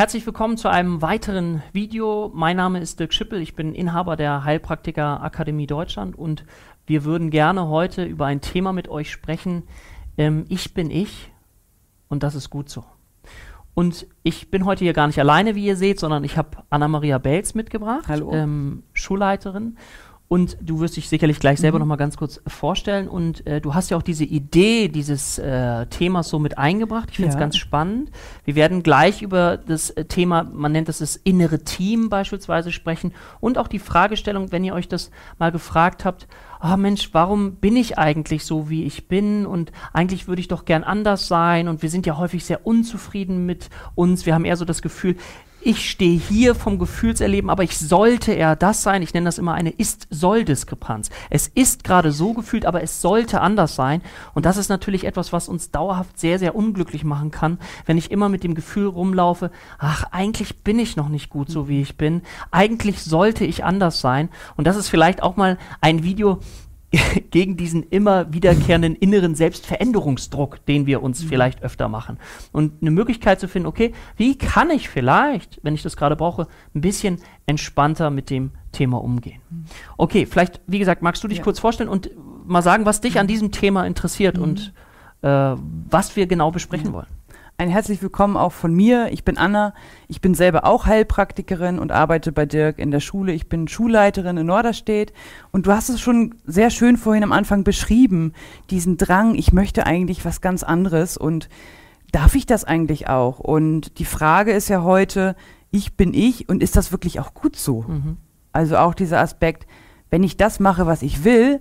Herzlich willkommen zu einem weiteren Video. Mein Name ist Dirk Schippel, ich bin Inhaber der Heilpraktiker Akademie Deutschland und wir würden gerne heute über ein Thema mit euch sprechen. Ähm, ich bin ich und das ist gut so. Und ich bin heute hier gar nicht alleine, wie ihr seht, sondern ich habe Anna-Maria Belz mitgebracht, Hallo. Ähm, Schulleiterin. Und du wirst dich sicherlich gleich selber Mhm. noch mal ganz kurz vorstellen. Und äh, du hast ja auch diese Idee dieses äh, Themas so mit eingebracht. Ich finde es Ja. ganz spannend. Wir werden gleich über das äh, Thema, man nennt das das innere Team beispielsweise sprechen. Und auch die Fragestellung, wenn ihr euch das mal gefragt habt, ah Mensch, warum bin ich eigentlich so, wie ich bin? Und eigentlich würde ich doch gern anders sein. Und wir sind ja häufig sehr unzufrieden mit uns. Wir haben eher so das Gefühl, ich stehe hier vom Gefühlserleben, aber ich sollte eher das sein. Ich nenne das immer eine Ist-Soll-Diskrepanz. Es ist gerade so gefühlt, aber es sollte anders sein. Und das ist natürlich etwas, was uns dauerhaft sehr, sehr unglücklich machen kann, wenn ich immer mit dem Gefühl rumlaufe, ach, eigentlich bin ich noch nicht gut so, wie ich bin. Eigentlich sollte ich anders sein. Und das ist vielleicht auch mal ein Video, gegen diesen immer wiederkehrenden inneren Selbstveränderungsdruck, den wir uns vielleicht öfter machen. Und eine Möglichkeit zu finden, okay, wie kann ich vielleicht, wenn ich das gerade brauche, ein bisschen entspannter mit dem Thema umgehen. Okay, vielleicht, wie gesagt, magst du dich Ja. kurz vorstellen und mal sagen, was dich an diesem Thema interessiert und äh, was wir genau besprechen wollen. Ein herzlich willkommen auch von mir. Ich bin Anna. Ich bin selber auch Heilpraktikerin und arbeite bei Dirk in der Schule. Ich bin Schulleiterin in Norderstedt. Und du hast es schon sehr schön vorhin am Anfang beschrieben, diesen Drang, ich möchte eigentlich was ganz anderes und darf ich das eigentlich auch? Und die Frage ist ja heute, ich bin ich und ist das wirklich auch gut so? Mhm. Also auch dieser Aspekt, wenn ich das mache, was ich will,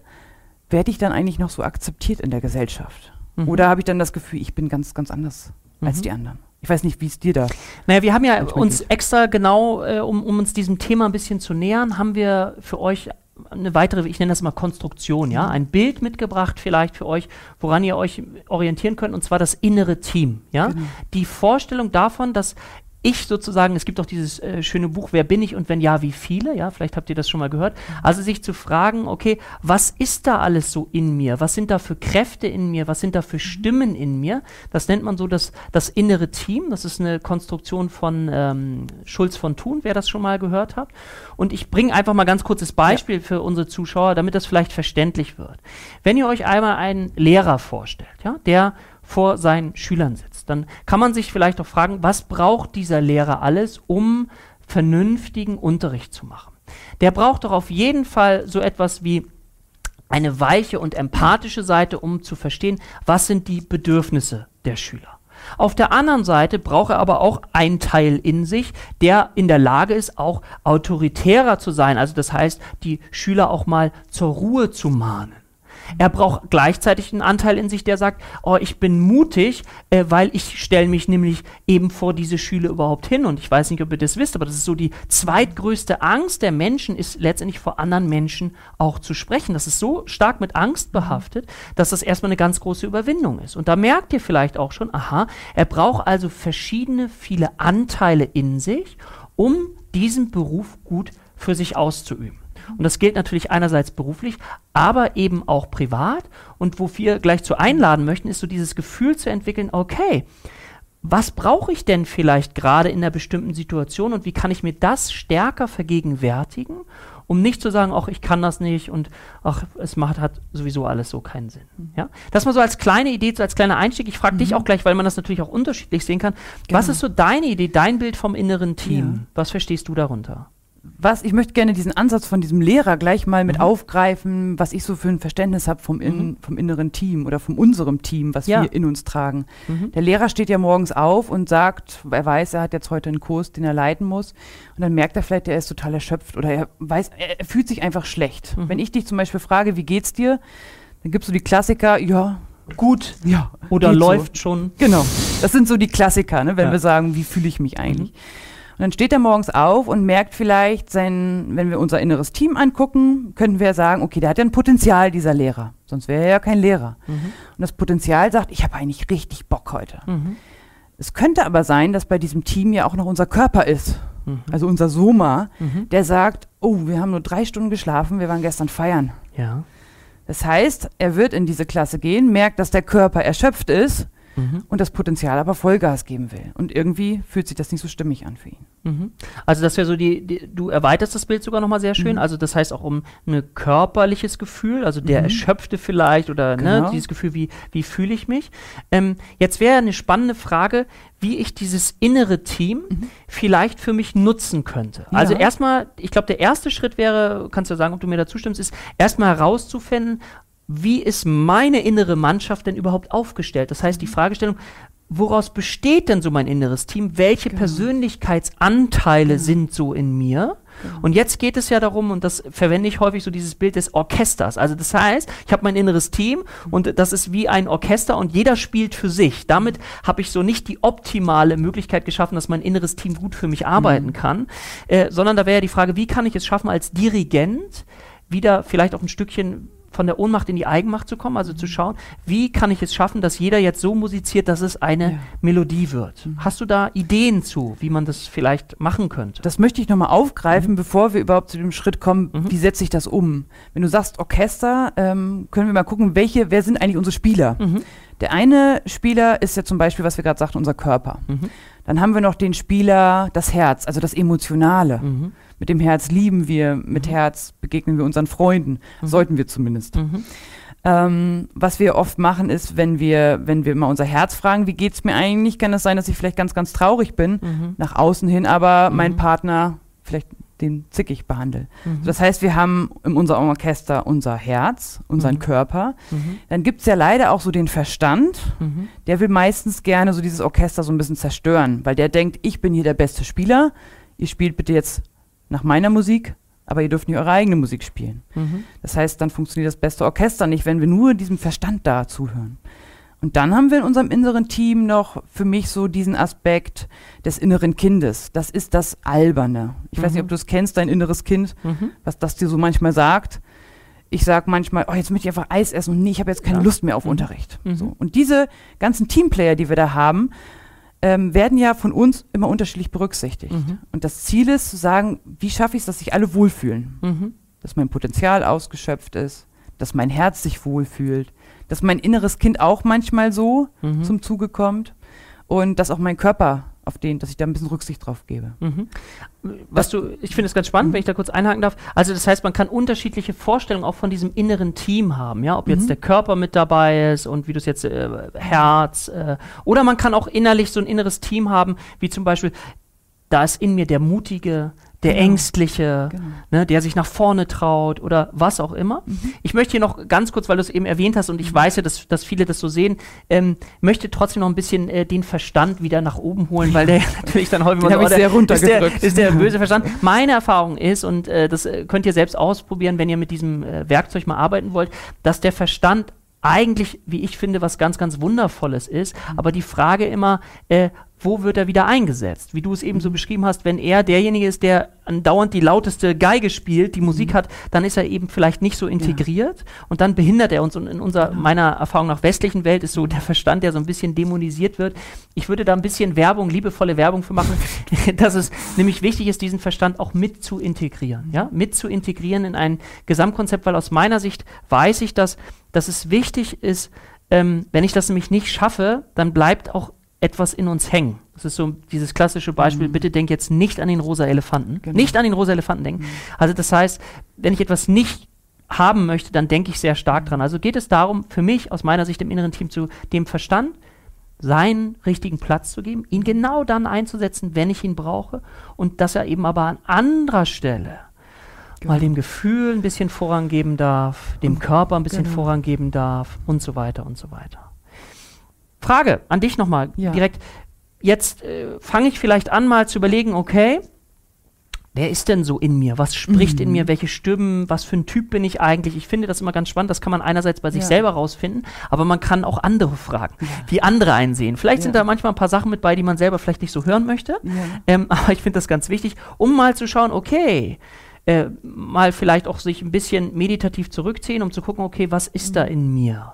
werde ich dann eigentlich noch so akzeptiert in der Gesellschaft? Mhm. Oder habe ich dann das Gefühl, ich bin ganz, ganz anders als Mhm. die anderen? Ich weiß nicht, wie es dir da. Naja, wir haben ja uns geht. extra genau, äh, um, um uns diesem Thema ein bisschen zu nähern, haben wir für euch eine weitere, ich nenne das mal Konstruktion, ja, ein Bild mitgebracht vielleicht für euch, woran ihr euch orientieren könnt, und zwar das innere Team, ja. Genau. Die Vorstellung davon, dass ich sozusagen, es gibt auch dieses äh, schöne Buch, wer bin ich und wenn ja, wie viele, ja, vielleicht habt ihr das schon mal gehört. Also sich zu fragen, okay, was ist da alles so in mir? Was sind da für Kräfte in mir? Was sind da für Stimmen in mir? Das nennt man so das, das innere Team. Das ist eine Konstruktion von ähm, Schulz von Thun, wer das schon mal gehört hat. Und ich bringe einfach mal ganz kurzes Beispiel für unsere Zuschauer, damit das vielleicht verständlich wird. Wenn ihr euch einmal einen Lehrer vorstellt, ja, der vor seinen Schülern sitzt, dann kann man sich vielleicht auch fragen, was braucht dieser Lehrer alles, um vernünftigen Unterricht zu machen? Der braucht doch auf jeden Fall so etwas wie eine weiche und empathische Seite, um zu verstehen, was sind die Bedürfnisse der Schüler. Auf der anderen Seite braucht er aber auch einen Teil in sich, der in der Lage ist, auch autoritärer zu sein. Also das heißt, die Schüler auch mal zur Ruhe zu mahnen. Er braucht gleichzeitig einen Anteil in sich, der sagt, oh, ich bin mutig, äh, weil ich stelle mich nämlich eben vor diese Schüler überhaupt hin. Und ich weiß nicht, ob ihr das wisst, aber das ist so die zweitgrößte Angst der Menschen, ist letztendlich vor anderen Menschen auch zu sprechen. Das ist so stark mit Angst behaftet, dass das erstmal eine ganz große Überwindung ist. Und da merkt ihr vielleicht auch schon, aha, er braucht also verschiedene, viele Anteile in sich, um diesen Beruf gut für sich auszuüben. Und das gilt natürlich einerseits beruflich, aber eben auch privat. Und wo wir gleich zu einladen möchten, ist so dieses Gefühl zu entwickeln, okay, was brauche ich denn vielleicht gerade in einer bestimmten Situation und wie kann ich mir das stärker vergegenwärtigen, um nicht zu sagen, ach, ich kann das nicht und ach, es macht hat sowieso alles so keinen Sinn. Ja? Das mal so als kleine Idee, so als kleiner Einstieg. Ich frage dich auch gleich, weil man das natürlich auch unterschiedlich sehen kann. Was Genau. ist so deine Idee, dein Bild vom inneren Team? Ja. Was verstehst du darunter? Was, ich möchte gerne diesen Ansatz von diesem Lehrer gleich mal mit Mhm. aufgreifen, was ich so für ein Verständnis habe vom, in, vom inneren Team oder von unserem Team, was Ja. wir in uns tragen. Mhm. Der Lehrer steht ja morgens auf und sagt, er weiß, er hat jetzt heute einen Kurs, den er leiten muss. Und dann merkt er vielleicht, er ist total erschöpft oder er weiß, er, fühlt sich einfach schlecht. Mhm. Wenn ich dich zum Beispiel frage, wie geht's dir? Dann gibst du die Klassiker, ja, Gut. ja. Oder geht so. läuft schon. Genau. Das sind so die Klassiker, ne, wenn Ja. wir sagen, wie fühle ich mich eigentlich. Mhm. Und dann steht er morgens auf und merkt vielleicht sein, wenn wir unser inneres Team angucken, könnten wir ja sagen, okay, der hat ja ein Potenzial, dieser Lehrer. Sonst wäre er ja kein Lehrer. Mhm. Und das Potenzial sagt, ich habe eigentlich richtig Bock heute. Mhm. Es könnte aber sein, dass bei diesem Team ja auch noch unser Körper ist. Mhm. Also unser Soma, Mhm. der sagt, oh, wir haben nur drei Stunden geschlafen, wir waren gestern feiern. Ja. Das heißt, er wird in diese Klasse gehen, merkt, dass der Körper erschöpft ist mhm. und das Potenzial aber Vollgas geben will. Und irgendwie fühlt sich das nicht so stimmig an für ihn. Mhm. Also das wäre so die, die, du erweiterst das Bild sogar nochmal sehr schön. Mhm. Also das heißt auch um ein körperliches Gefühl, also der mhm. Erschöpfte vielleicht oder ne, genau. ne, dieses Gefühl, wie, wie fühle ich mich. Ähm, jetzt wäre eine spannende Frage, wie ich dieses innere Team mhm. vielleicht für mich nutzen könnte. Ja. Also erstmal, ich glaube, der erste Schritt wäre, kannst du sagen, ob du mir dazu stimmst, ist erstmal herauszufinden, wie ist meine innere Mannschaft denn überhaupt aufgestellt? Das heißt, die mhm. Fragestellung, woraus besteht denn so mein inneres Team? Welche genau. Persönlichkeitsanteile genau. sind so in mir? Genau. Und jetzt geht es ja darum, und das verwende ich häufig so dieses Bild des Orchesters. Also das heißt, ich habe mein inneres Team und das ist wie ein Orchester und jeder spielt für sich. Damit habe ich so nicht die optimale Möglichkeit geschaffen, dass mein inneres Team gut für mich arbeiten mhm. kann, äh, sondern da wäre ja die Frage, wie kann ich es schaffen, als Dirigent wieder vielleicht auch ein Stückchen von der Ohnmacht in die Eigenmacht zu kommen, also zu mhm. schauen, wie kann ich es schaffen, dass jeder jetzt so musiziert, dass es eine ja. Melodie wird. Mhm. Hast du da Ideen zu, wie man das vielleicht machen könnte? Das möchte ich nochmal aufgreifen, mhm. bevor wir überhaupt zu dem Schritt kommen, mhm. wie setze ich das um? Wenn du sagst Orchester, ähm, können wir mal gucken, welche, wer sind eigentlich unsere Spieler? Mhm. Der eine Spieler ist ja zum Beispiel, was wir gerade sagten, unser Körper. Mhm. Dann haben wir noch den Spieler, das Herz, also das Emotionale. Mhm. Mit dem Herz lieben wir, mit mhm. Herz begegnen wir unseren Freunden, mhm. sollten wir zumindest. Mhm. Ähm, was wir oft machen, ist, wenn wir, wenn wir mal unser Herz fragen, wie geht es mir eigentlich, kann es sein, dass ich vielleicht ganz, ganz traurig bin, mhm. nach außen hin, aber mein Partner vielleicht den zickig behandle. Mhm. Das heißt, wir haben in unserem Orchester unser Herz, unseren mhm. Körper. Mhm. Dann gibt es ja leider auch so den Verstand, mhm. der will meistens gerne so dieses Orchester so ein bisschen zerstören, weil der denkt, ich bin hier der beste Spieler, ihr spielt bitte jetzt nach meiner Musik, aber ihr dürft nicht eure eigene Musik spielen. Mhm. Das heißt, dann funktioniert das beste Orchester nicht, wenn wir nur diesem Verstand da zuhören. Und dann haben wir in unserem inneren Team noch für mich so diesen Aspekt des inneren Kindes. Das ist das Alberne. Ich mhm. weiß nicht, ob mhm. du es kennst, dein inneres Kind, mhm. was das dir so manchmal sagt. Ich sage manchmal, oh, jetzt möchte ich einfach Eis essen und nee, ich habe jetzt keine ja. Lust mehr auf mhm. Unterricht. Mhm. So. Und diese ganzen Teamplayer, die wir da haben, ähm, werden ja von uns immer unterschiedlich berücksichtigt. Mhm. Und das Ziel ist zu sagen, wie schaffe ich es, dass sich alle wohlfühlen? Dass mein Potenzial ausgeschöpft ist, dass mein Herz sich wohlfühlt, dass mein inneres Kind auch manchmal so mhm. zum Zuge kommt und dass auch mein Körper auf den, dass ich da ein bisschen Rücksicht drauf gebe. Mhm. Was du, ich finde es ganz spannend, mhm. wenn ich da kurz einhaken darf. Also das heißt, man kann unterschiedliche Vorstellungen auch von diesem inneren Team haben, ja, ob mhm. jetzt der Körper mit dabei ist und wie du es jetzt äh, Herz äh, oder man kann auch innerlich so ein inneres Team haben, wie zum Beispiel da ist in mir der mutige, der genau. Ängstliche, genau. Ne, der sich nach vorne traut oder was auch immer. Mhm. Ich möchte hier noch ganz kurz, weil du es eben erwähnt hast und ich mhm. weiß ja, dass, dass viele das so sehen, ähm, möchte trotzdem noch ein bisschen äh, den Verstand wieder nach oben holen, weil der natürlich dann häufig mal so, sehr runtergedrückt. Ist der, ist der böse Verstand. Meine Erfahrung ist, und äh, das äh, könnt ihr selbst ausprobieren, wenn ihr mit diesem äh, Werkzeug mal arbeiten wollt, dass der Verstand eigentlich, wie ich finde, was ganz, ganz Wundervolles ist. Mhm. Aber die Frage immer, äh, wo wird er wieder eingesetzt? Wie du es eben so beschrieben hast, wenn er derjenige ist, der andauernd die lauteste Geige spielt, die Musik mhm. hat, dann ist er eben vielleicht nicht so integriert ja. und dann behindert er uns. Und in unserer, genau. meiner Erfahrung nach westlichen Welt ist so der Verstand, der so ein bisschen dämonisiert wird. Ich würde da ein bisschen Werbung, liebevolle Werbung für machen, dass es nämlich wichtig ist, diesen Verstand auch mit zu integrieren. Ja? Mit zu integrieren in ein Gesamtkonzept, weil aus meiner Sicht weiß ich, dass, dass es wichtig ist, ähm, wenn ich das nämlich nicht schaffe, dann bleibt auch etwas in uns hängen. Das ist so dieses klassische Beispiel, mhm. bitte denk jetzt nicht an den rosa Elefanten. Genau. Nicht an den rosa Elefanten denken. Mhm. Also das heißt, wenn ich etwas nicht haben möchte, dann denke ich sehr stark dran. Also geht es darum, für mich aus meiner Sicht im inneren Team zu dem Verstand seinen richtigen Platz zu geben, ihn genau dann einzusetzen, wenn ich ihn brauche und dass er eben aber an anderer Stelle genau. mal dem Gefühl ein bisschen Vorrang geben darf, dem. Körper ein bisschen genau. Vorrang geben darf und so weiter und so weiter. Frage an dich nochmal ja. direkt. Jetzt äh, fange ich vielleicht an, mal zu überlegen, okay, wer ist denn so in mir? Was spricht mhm. in mir? Welche Stimmen? Was für ein Typ bin ich eigentlich? Ich finde das immer ganz spannend. Das kann man einerseits bei sich ja. selber rausfinden, aber man kann auch andere fragen, ja. wie andere einsehen. Vielleicht ja. sind da manchmal ein paar Sachen mit bei, die man selber vielleicht nicht so hören möchte. Ähm, aber ich finde das ganz wichtig, um mal zu schauen, okay, äh, mal vielleicht auch sich ein bisschen meditativ zurückziehen, um zu gucken, okay, was ist mhm. da in mir?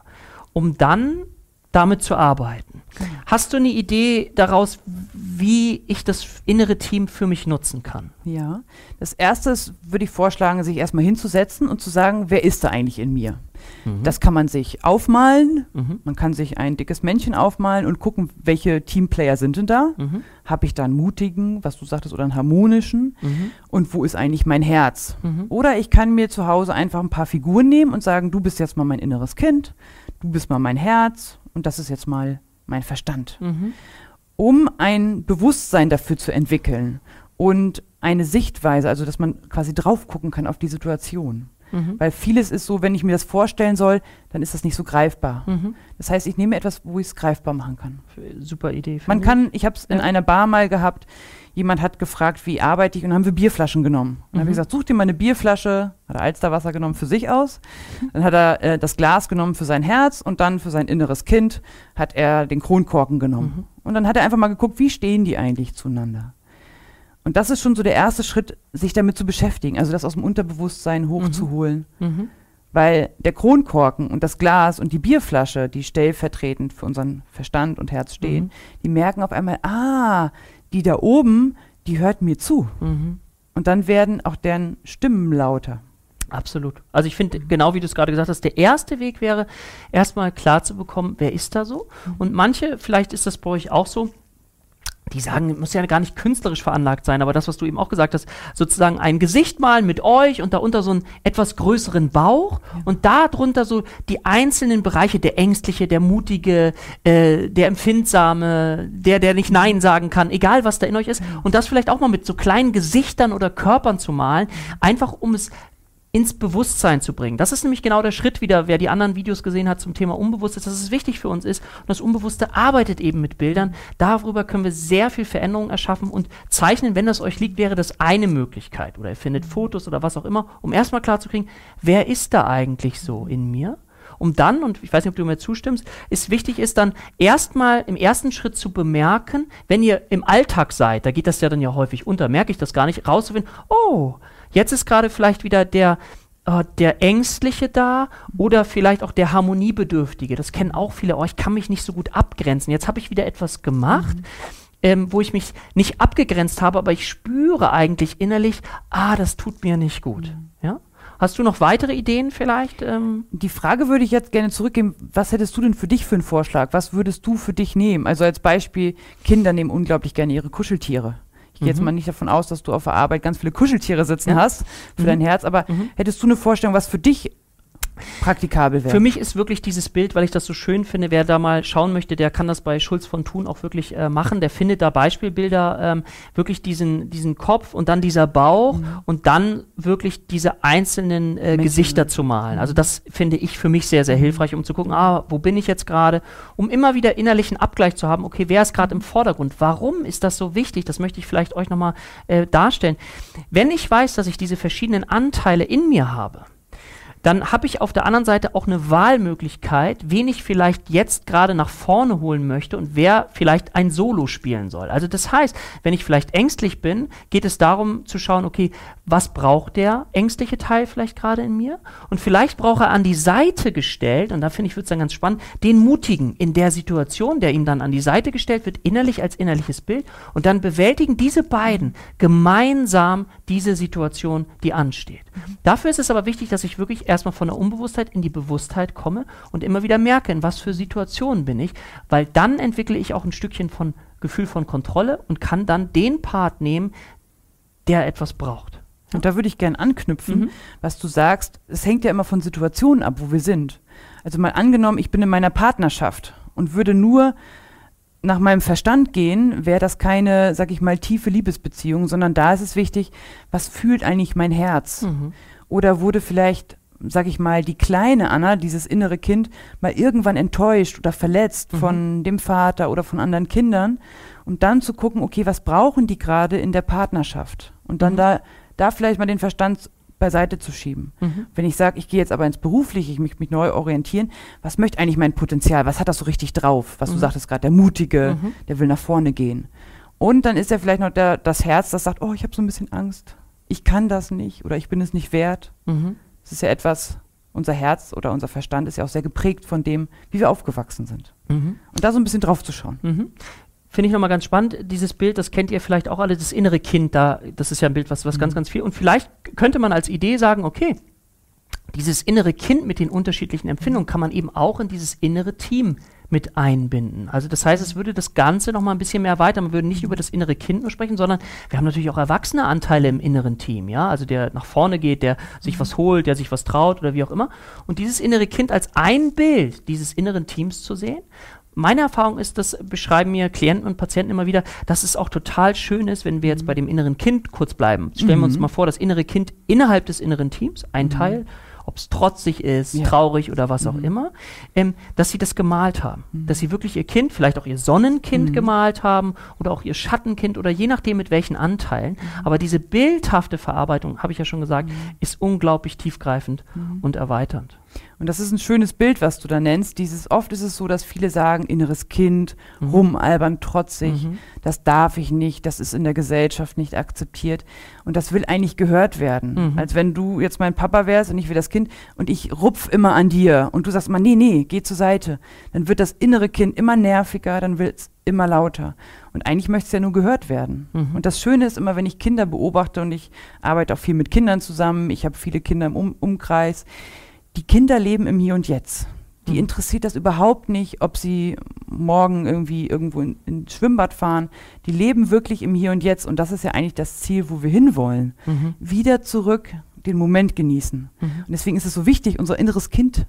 Um dann damit zu arbeiten. Genau. Hast du eine Idee daraus, wie ich das innere Team für mich nutzen kann. Ja, das erste ist, würde ich vorschlagen, sich erstmal hinzusetzen und zu sagen, wer ist da eigentlich in mir? Mhm. Das kann man sich aufmalen. Mhm. Man kann sich ein dickes Männchen aufmalen und gucken, welche Teamplayer sind denn da? Mhm. Habe ich da einen mutigen, was du sagtest, oder einen harmonischen? Mhm. Und wo ist eigentlich mein Herz? Mhm. Oder ich kann mir zu Hause einfach ein paar Figuren nehmen und sagen, du bist jetzt mal mein inneres Kind, du bist mal mein Herz und das ist jetzt mal mein Verstand. Mhm. Um ein Bewusstsein dafür zu entwickeln und eine Sichtweise, also dass man quasi drauf gucken kann auf die Situation. Mhm. Weil vieles ist so, wenn ich mir das vorstellen soll, dann ist das nicht so greifbar. Mhm. Das heißt, ich nehme etwas, wo ich es greifbar machen kann. Super Idee. Man ich. kann, ich habe es in einer Bar mal gehabt, jemand hat gefragt, wie arbeite ich, und dann haben wir Bierflaschen genommen. Und dann habe ich mhm. gesagt, such dir mal eine Bierflasche, hat er Alsterwasser genommen für sich aus, dann hat er äh, das Glas genommen für sein Herz und dann für sein inneres Kind hat er den Kronkorken genommen. Mhm. Und dann hat er einfach mal geguckt, wie stehen die eigentlich zueinander. Und das ist schon so der erste Schritt, sich damit zu beschäftigen, also das aus dem Unterbewusstsein hochzuholen. Mhm. Mhm. Weil der Kronkorken und das Glas und die Bierflasche, die stellvertretend für unseren Verstand und Herz stehen, mhm. die merken auf einmal, ah, die da oben, die hört mir zu. Mhm. Und dann werden auch deren Stimmen lauter. Absolut. Also ich finde, genau wie du es gerade gesagt hast, der erste Weg wäre, erstmal klar zu bekommen, wer ist da so. Mhm. Und manche, vielleicht ist das bei euch auch so, die sagen, muss ja gar nicht künstlerisch veranlagt sein, aber das, was du eben auch gesagt hast, sozusagen ein Gesicht malen mit euch und darunter so einen etwas größeren Bauch ja. und darunter so die einzelnen Bereiche, der Ängstliche, der Mutige, äh, der Empfindsame, der, der nicht Nein sagen kann, egal was da in euch ist. Ja. Und das vielleicht auch mal mit so kleinen Gesichtern oder Körpern zu malen, einfach um es ins Bewusstsein zu bringen. Das ist nämlich genau der Schritt wieder, wer die anderen Videos gesehen hat zum Thema Unbewusstes, dass es wichtig für uns ist. Und das Unbewusste arbeitet eben mit Bildern. Darüber können wir sehr viel Veränderung erschaffen und zeichnen, wenn das euch liegt, wäre das eine Möglichkeit. Oder ihr findet Fotos oder was auch immer, um erstmal klarzukriegen, wer ist da eigentlich so in mir? um dann, und ich weiß nicht, ob du mir zustimmst, ist wichtig ist dann erstmal im ersten Schritt zu bemerken, wenn ihr im Alltag seid, da geht das ja dann ja häufig unter, merke ich das gar nicht, rauszufinden, oh, Jetzt ist gerade vielleicht wieder der, äh, der Ängstliche da oder vielleicht auch der Harmoniebedürftige. Das kennen auch viele. Oh, ich kann mich nicht so gut abgrenzen. Jetzt habe ich wieder etwas gemacht. Mhm. Ähm, wo ich mich nicht abgegrenzt habe, aber ich spüre eigentlich innerlich, ah, das tut mir nicht gut. Mhm. Ja? Hast du noch weitere Ideen vielleicht? Ähm? Die Frage würde ich jetzt gerne zurückgeben. Was hättest du denn für dich für einen Vorschlag? Was würdest du für dich nehmen? Also als Beispiel, Kinder nehmen unglaublich gerne ihre Kuscheltiere. Ich gehe mhm. jetzt mal nicht davon aus, dass du auf der Arbeit ganz viele Kuscheltiere sitzen ja. hast für mhm. dein Herz, aber mhm. hättest du eine Vorstellung, was für dich praktikabel wäre. Für mich ist wirklich dieses Bild, weil ich das so schön finde, wer da mal schauen möchte, der kann das bei Schulz von Thun auch wirklich äh, machen. Der findet da Beispielbilder, ähm, wirklich diesen, diesen Kopf und dann dieser Bauch mhm. und dann wirklich diese einzelnen äh, Gesichter zu malen. Also das finde ich für mich sehr, sehr hilfreich, um zu gucken, ah, wo bin ich jetzt gerade, um immer wieder innerlichen Abgleich zu haben, okay, wer ist gerade im Vordergrund? Warum ist das so wichtig? Das möchte ich vielleicht euch nochmal äh, darstellen. Wenn ich weiß, dass ich diese verschiedenen Anteile in mir habe, dann habe ich auf der anderen Seite auch eine Wahlmöglichkeit, wen ich vielleicht jetzt gerade nach vorne holen möchte und wer vielleicht ein Solo spielen soll. Also das heißt, wenn ich vielleicht ängstlich bin, geht es darum zu schauen, okay, was braucht der ängstliche Teil vielleicht gerade in mir? Und vielleicht braucht er an die Seite gestellt, und da finde ich, wird es dann ganz spannend, den Mutigen in der Situation, der ihm dann an die Seite gestellt wird, innerlich als innerliches Bild. Und dann bewältigen diese beiden gemeinsam diese Situation, die ansteht. Mhm. Dafür ist es aber wichtig, dass ich wirklich erstmal von der Unbewusstheit in die Bewusstheit komme und immer wieder merke, in was für Situationen bin ich, weil dann entwickle ich auch ein Stückchen von Gefühl von Kontrolle und kann dann den Part nehmen, der etwas braucht. Und da würde ich gerne anknüpfen, mhm. was du sagst. Es hängt ja immer von Situationen ab, wo wir sind. Also mal angenommen, ich bin in meiner Partnerschaft und würde nur nach meinem Verstand gehen, wäre das keine, sag ich mal, tiefe Liebesbeziehung, sondern da ist es wichtig, was fühlt eigentlich mein Herz? Mhm. Oder wurde vielleicht sag ich mal, die kleine Anna, dieses innere Kind, mal irgendwann enttäuscht oder verletzt mhm. von dem Vater oder von anderen Kindern, um dann zu gucken, okay, was brauchen die gerade in der Partnerschaft? Und dann mhm. da, da vielleicht mal den Verstand beiseite zu schieben. Mhm. Wenn ich sage, ich gehe jetzt aber ins Berufliche, ich möchte mich neu orientieren, was möchte eigentlich mein Potenzial? Was hat das so richtig drauf? Was du mhm. sagtest gerade, der Mutige, mhm. der will nach vorne gehen. Und dann ist ja vielleicht noch der, das Herz, das sagt, oh, ich habe so ein bisschen Angst. Ich kann das nicht oder ich bin es nicht wert. Mhm. Es ist ja etwas, unser Herz oder unser Verstand ist ja auch sehr geprägt von dem, wie wir aufgewachsen sind. Mhm. Und da so ein bisschen drauf zu schauen. Mhm finde ich nochmal ganz spannend, dieses Bild, das kennt ihr vielleicht auch alle, das innere Kind da, das ist ja ein Bild, was, was mhm. ganz, ganz viel. Und vielleicht könnte man als Idee sagen, okay, dieses innere Kind mit den unterschiedlichen Empfindungen kann man eben auch in dieses innere Team mit einbinden. Also das heißt, es würde das Ganze noch mal ein bisschen mehr erweitern. Man würde nicht über das innere Kind nur sprechen, sondern wir haben natürlich auch erwachsene Anteile im inneren Team, ja, also der nach vorne geht, der sich was holt, der sich was traut oder wie auch immer. Und dieses innere Kind als ein Bild dieses inneren Teams zu sehen. Meine Erfahrung ist, das beschreiben mir Klienten und Patienten immer wieder, dass es auch total schön ist, wenn wir jetzt bei dem inneren Kind kurz bleiben. Stellen wir uns mhm. mal vor, das innere Kind innerhalb des inneren Teams, ein mhm. Teil, ob es trotzig ist, ja. traurig oder was auch mhm. immer, ähm, dass sie das gemalt haben. Mhm. Dass sie wirklich ihr Kind, vielleicht auch ihr Sonnenkind mhm. gemalt haben oder auch ihr Schattenkind oder je nachdem mit welchen Anteilen. Mhm. Aber diese bildhafte Verarbeitung, habe ich ja schon gesagt, mhm. ist unglaublich tiefgreifend mhm. und erweiternd. Und das ist ein schönes Bild, was du da nennst. Dieses, oft ist es so, dass viele sagen, inneres Kind, mhm. rumalbern, trotzig, mhm. das darf ich nicht, das ist in der Gesellschaft nicht akzeptiert. Und das will eigentlich gehört werden. Mhm. Als wenn du jetzt mein Papa wärst und ich will das Kind und ich rupf immer an dir und du sagst immer, nee, nee, geh zur Seite. Dann wird das innere Kind immer nerviger, dann wird es immer lauter. Und eigentlich möchte es ja nur gehört werden. Mhm. Und das Schöne ist immer, wenn ich Kinder beobachte und ich arbeite auch viel mit Kindern zusammen, ich habe viele Kinder im um Umkreis, die Kinder leben im Hier und Jetzt. Die mhm. interessiert das überhaupt nicht, ob sie morgen irgendwie irgendwo in, in Schwimmbad fahren. Die leben wirklich im Hier und Jetzt und das ist ja eigentlich das Ziel, wo wir hinwollen. Mhm. Wieder zurück den Moment genießen. Mhm. Und deswegen ist es so wichtig, unser inneres Kind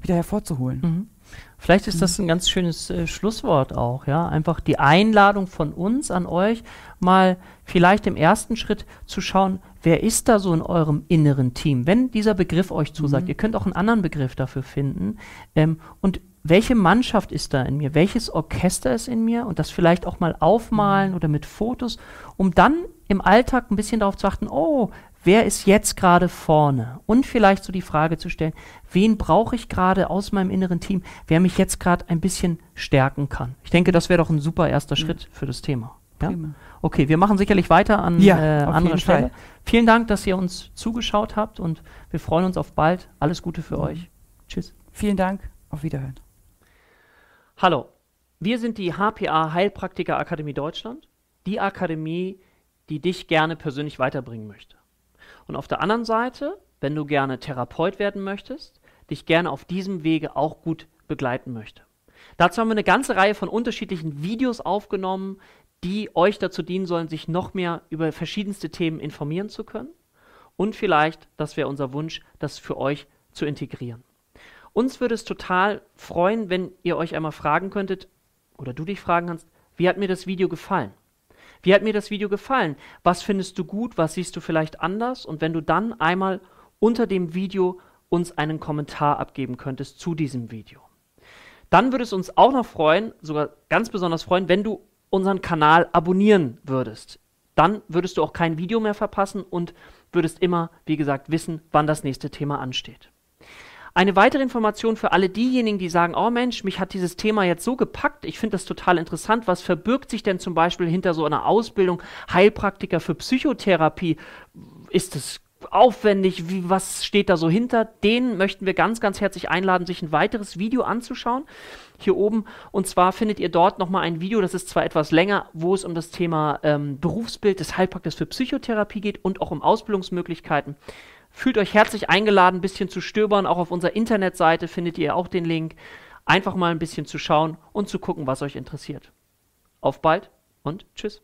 wieder hervorzuholen. Vielleicht ist das mhm. ein ganz schönes äh, Schlusswort auch, ja. Einfach die Einladung von uns an euch, mal vielleicht im ersten Schritt zu schauen, wer ist da so in eurem inneren Team? Wenn dieser Begriff euch zusagt, mhm. ihr könnt auch einen anderen Begriff dafür finden. Ähm, und welche Mannschaft ist da in mir? Welches Orchester ist in mir? Und das vielleicht auch mal aufmalen mhm. oder mit Fotos, um dann im Alltag ein bisschen darauf zu achten, oh, wer ist jetzt gerade vorne? Und vielleicht so die Frage zu stellen, wen brauche ich gerade aus meinem inneren Team, wer mich jetzt gerade ein bisschen stärken kann? Ich denke, das wäre doch ein super erster mhm. Schritt für das Thema. Ja? Okay, wir machen sicherlich weiter an ja, äh, anderer Stelle. Fall. Vielen Dank, dass ihr uns zugeschaut habt und wir freuen uns auf bald. Alles Gute für mhm. euch. Tschüss. Vielen Dank. Auf Wiederhören. Hallo, wir sind die HPA Heilpraktiker Akademie Deutschland, die Akademie, die dich gerne persönlich weiterbringen möchte. Und auf der anderen Seite, wenn du gerne Therapeut werden möchtest, dich gerne auf diesem Wege auch gut begleiten möchte. Dazu haben wir eine ganze Reihe von unterschiedlichen Videos aufgenommen, die euch dazu dienen sollen, sich noch mehr über verschiedenste Themen informieren zu können. Und vielleicht, das wäre unser Wunsch, das für euch zu integrieren. Uns würde es total freuen, wenn ihr euch einmal fragen könntet, oder du dich fragen kannst, wie hat mir das Video gefallen? Wie hat mir das Video gefallen? Was findest du gut? Was siehst du vielleicht anders? Und wenn du dann einmal unter dem Video uns einen Kommentar abgeben könntest zu diesem Video. Dann würde es uns auch noch freuen, sogar ganz besonders freuen, wenn du unseren Kanal abonnieren würdest. Dann würdest du auch kein Video mehr verpassen und würdest immer, wie gesagt, wissen, wann das nächste Thema ansteht. Eine weitere Information für alle diejenigen, die sagen, oh Mensch, mich hat dieses Thema jetzt so gepackt, ich finde das total interessant. Was verbirgt sich denn zum Beispiel hinter so einer Ausbildung Heilpraktiker für Psychotherapie? Ist es aufwendig, wie, was steht da so hinter? Den möchten wir ganz, ganz herzlich einladen, sich ein weiteres Video anzuschauen. Hier oben. Und zwar findet ihr dort nochmal ein Video, das ist zwar etwas länger, wo es um das Thema ähm, Berufsbild des Heilprakters für Psychotherapie geht und auch um Ausbildungsmöglichkeiten. Fühlt euch herzlich eingeladen, ein bisschen zu stöbern. Auch auf unserer Internetseite findet ihr auch den Link. Einfach mal ein bisschen zu schauen und zu gucken, was euch interessiert. Auf bald und tschüss.